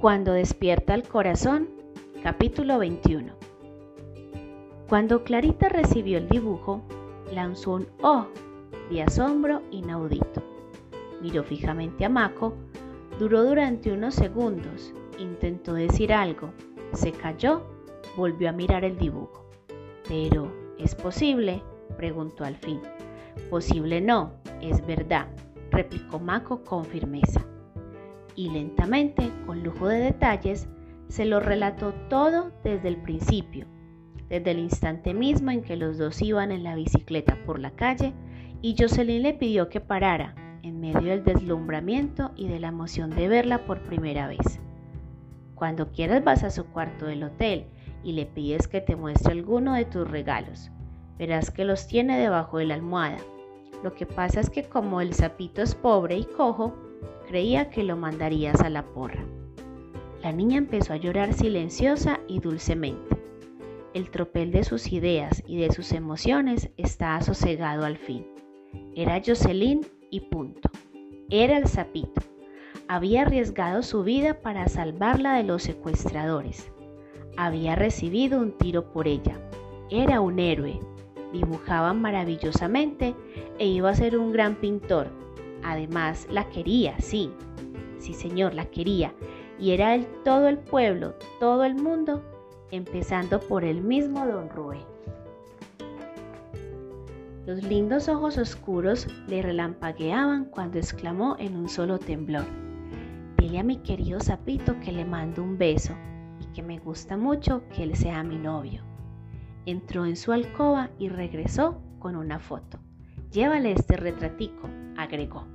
Cuando despierta el corazón, capítulo 21. Cuando Clarita recibió el dibujo, lanzó un oh de asombro inaudito. Miró fijamente a Mako, duró durante unos segundos, intentó decir algo, se calló, volvió a mirar el dibujo. Pero, ¿es posible? preguntó al fin. Posible no, es verdad, replicó Mako con firmeza. Y lentamente, con lujo de detalles, se lo relató todo desde el principio, desde el instante mismo en que los dos iban en la bicicleta por la calle y Jocelyn le pidió que parara, en medio del deslumbramiento y de la emoción de verla por primera vez. Cuando quieras vas a su cuarto del hotel y le pides que te muestre alguno de tus regalos. Verás que los tiene debajo de la almohada. Lo que pasa es que como el sapito es pobre y cojo, creía que lo mandarías a la porra. La niña empezó a llorar silenciosa y dulcemente. El tropel de sus ideas y de sus emociones estaba sosegado al fin. Era Jocelyn y punto. Era el sapito. Había arriesgado su vida para salvarla de los secuestradores. Había recibido un tiro por ella. Era un héroe. Dibujaba maravillosamente e iba a ser un gran pintor. Además, la quería, sí. Sí, señor, la quería. Y era el, todo el pueblo, todo el mundo, empezando por el mismo don Rue. Los lindos ojos oscuros le relampagueaban cuando exclamó en un solo temblor. Dile a mi querido sapito que le mando un beso y que me gusta mucho que él sea mi novio. Entró en su alcoba y regresó con una foto. Llévale este retratico, agregó.